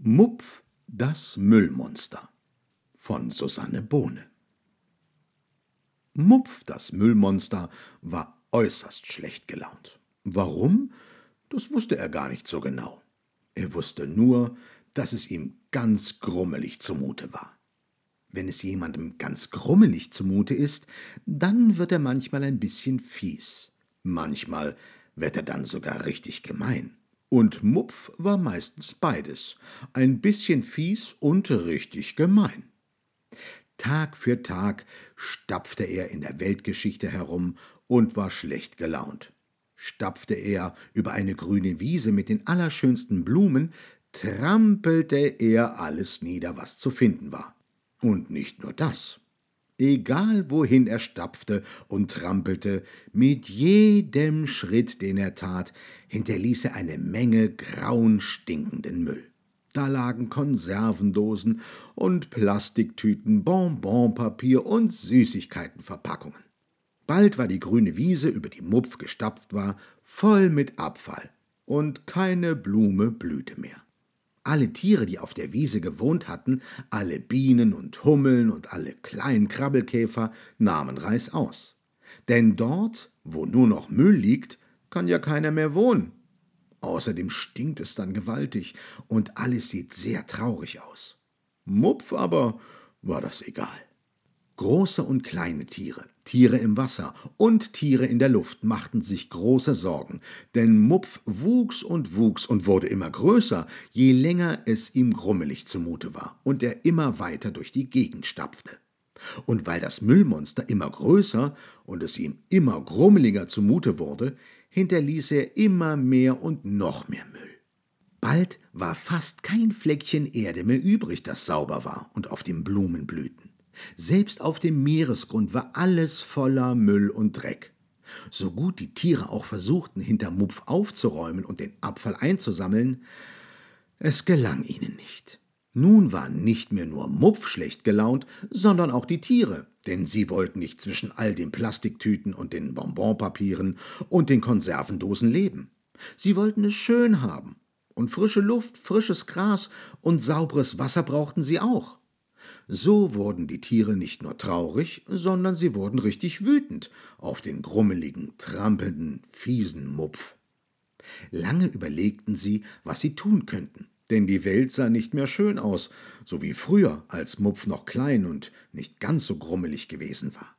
Mupf, das Müllmonster von Susanne Bohne Mupf, das Müllmonster, war äußerst schlecht gelaunt. Warum? Das wusste er gar nicht so genau. Er wusste nur, dass es ihm ganz grummelig zumute war. Wenn es jemandem ganz grummelig zumute ist, dann wird er manchmal ein bisschen fies. Manchmal wird er dann sogar richtig gemein. Und Mupf war meistens beides, ein bisschen fies und richtig gemein. Tag für Tag stapfte er in der Weltgeschichte herum und war schlecht gelaunt. Stapfte er über eine grüne Wiese mit den allerschönsten Blumen, trampelte er alles nieder, was zu finden war. Und nicht nur das. Egal wohin er stapfte und trampelte, mit jedem Schritt, den er tat, hinterließ er eine Menge grauen, stinkenden Müll. Da lagen Konservendosen und Plastiktüten, Bonbonpapier und Süßigkeitenverpackungen. Bald war die grüne Wiese, über die Mupf gestapft war, voll mit Abfall, und keine Blume blühte mehr. Alle Tiere, die auf der Wiese gewohnt hatten, alle Bienen und Hummeln und alle kleinen Krabbelkäfer, nahmen Reißaus. Denn dort, wo nur noch Müll liegt, kann ja keiner mehr wohnen. Außerdem stinkt es dann gewaltig und alles sieht sehr traurig aus. Mupf aber war das egal. Große und kleine Tiere, Tiere im Wasser und Tiere in der Luft machten sich große Sorgen, denn Mupf wuchs und wuchs und wurde immer größer, je länger es ihm grummelig zumute war und er immer weiter durch die Gegend stapfte. Und weil das Müllmonster immer größer und es ihm immer grummeliger zumute wurde, hinterließ er immer mehr und noch mehr Müll. Bald war fast kein Fleckchen Erde mehr übrig, das sauber war und auf den Blumen blühten. Selbst auf dem Meeresgrund war alles voller Müll und Dreck. So gut die Tiere auch versuchten, hinter Mupf aufzuräumen und den Abfall einzusammeln, es gelang ihnen nicht. Nun war nicht mehr nur Mupf schlecht gelaunt, sondern auch die Tiere, denn sie wollten nicht zwischen all den Plastiktüten und den Bonbonpapieren und den Konservendosen leben. Sie wollten es schön haben, und frische Luft, frisches Gras und sauberes Wasser brauchten sie auch. So wurden die Tiere nicht nur traurig, sondern sie wurden richtig wütend auf den grummeligen, trampelnden, fiesen Mupf. Lange überlegten sie, was sie tun könnten, denn die Welt sah nicht mehr schön aus, so wie früher, als Mupf noch klein und nicht ganz so grummelig gewesen war.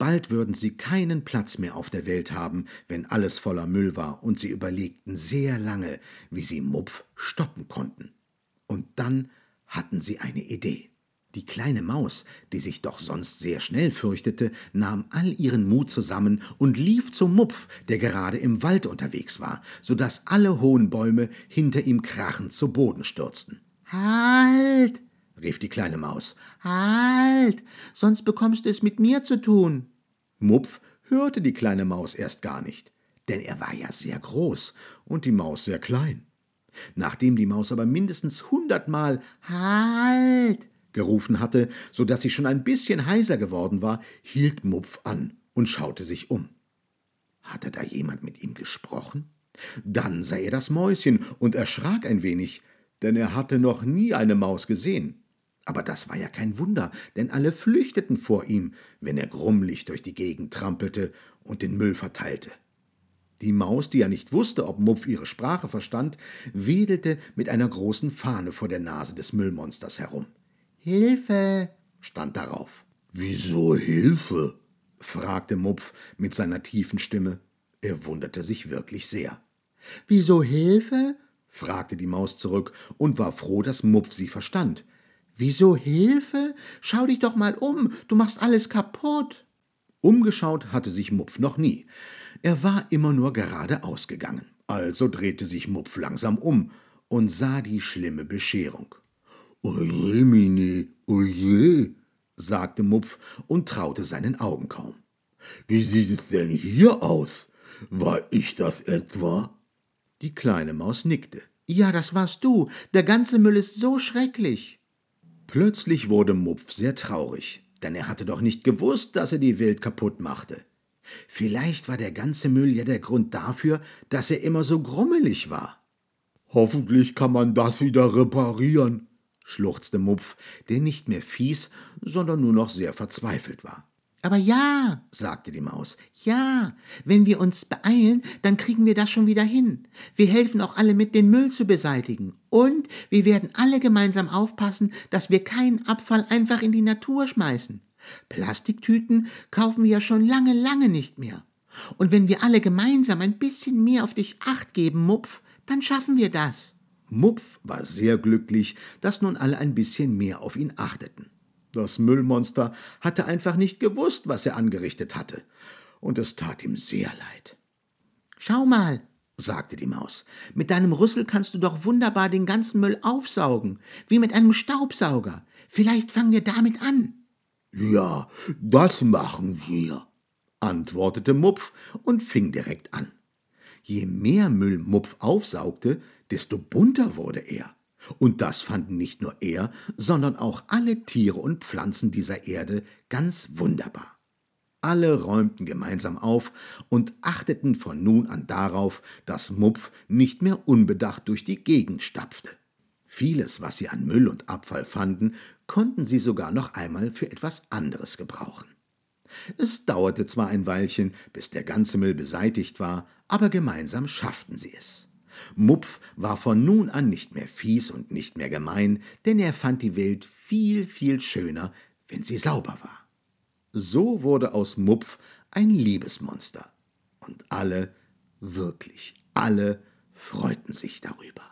Bald würden sie keinen Platz mehr auf der Welt haben, wenn alles voller Müll war, und sie überlegten sehr lange, wie sie Mupf stoppen konnten. Und dann hatten sie eine Idee. Die kleine Maus, die sich doch sonst sehr schnell fürchtete, nahm all ihren Mut zusammen und lief zum Mupf, der gerade im Wald unterwegs war, so dass alle hohen Bäume hinter ihm krachend zu Boden stürzten. Halt! rief die kleine Maus. Halt! Sonst bekommst du es mit mir zu tun. Mupf hörte die kleine Maus erst gar nicht, denn er war ja sehr groß und die Maus sehr klein. Nachdem die Maus aber mindestens hundertmal Halt gerufen hatte, so dass sie schon ein bisschen heiser geworden war, hielt Mupf an und schaute sich um. Hatte da jemand mit ihm gesprochen? Dann sah er das Mäuschen und erschrak ein wenig, denn er hatte noch nie eine Maus gesehen. Aber das war ja kein Wunder, denn alle flüchteten vor ihm, wenn er grummlich durch die Gegend trampelte und den Müll verteilte. Die Maus, die ja nicht wusste, ob Mupf ihre Sprache verstand, wedelte mit einer großen Fahne vor der Nase des Müllmonsters herum. Hilfe, stand darauf. Wieso Hilfe? fragte Mupf mit seiner tiefen Stimme. Er wunderte sich wirklich sehr. Wieso Hilfe? fragte die Maus zurück und war froh, dass Mupf sie verstand. Wieso Hilfe? Schau dich doch mal um, du machst alles kaputt. Umgeschaut hatte sich Mupf noch nie. Er war immer nur geradeaus gegangen. Also drehte sich Mupf langsam um und sah die schlimme Bescherung. Oje, Mini, oje, sagte Mupf und traute seinen Augen kaum. Wie sieht es denn hier aus? War ich das etwa? Die kleine Maus nickte. Ja, das warst du. Der ganze Müll ist so schrecklich. Plötzlich wurde Mupf sehr traurig, denn er hatte doch nicht gewusst, dass er die Welt kaputt machte. Vielleicht war der ganze Müll ja der Grund dafür, dass er immer so grummelig war. Hoffentlich kann man das wieder reparieren, schluchzte Mupf, der nicht mehr fies, sondern nur noch sehr verzweifelt war. Aber ja, sagte die Maus, ja, wenn wir uns beeilen, dann kriegen wir das schon wieder hin. Wir helfen auch alle mit, den Müll zu beseitigen. Und wir werden alle gemeinsam aufpassen, dass wir keinen Abfall einfach in die Natur schmeißen. Plastiktüten kaufen wir ja schon lange, lange nicht mehr. Und wenn wir alle gemeinsam ein bisschen mehr auf dich acht geben, Mupf, dann schaffen wir das. Mupf war sehr glücklich, dass nun alle ein bisschen mehr auf ihn achteten. Das Müllmonster hatte einfach nicht gewusst, was er angerichtet hatte, und es tat ihm sehr leid. Schau mal, sagte die Maus, mit deinem Rüssel kannst du doch wunderbar den ganzen Müll aufsaugen, wie mit einem Staubsauger. Vielleicht fangen wir damit an. Ja, das machen wir, antwortete Mupf und fing direkt an. Je mehr Müll Mupf aufsaugte, desto bunter wurde er. Und das fanden nicht nur er, sondern auch alle Tiere und Pflanzen dieser Erde ganz wunderbar. Alle räumten gemeinsam auf und achteten von nun an darauf, dass Mupf nicht mehr unbedacht durch die Gegend stapfte. Vieles, was sie an Müll und Abfall fanden, konnten sie sogar noch einmal für etwas anderes gebrauchen. Es dauerte zwar ein Weilchen, bis der ganze Müll beseitigt war, aber gemeinsam schafften sie es. Mupf war von nun an nicht mehr fies und nicht mehr gemein, denn er fand die Welt viel, viel schöner, wenn sie sauber war. So wurde aus Mupf ein Liebesmonster. Und alle, wirklich alle, freuten sich darüber.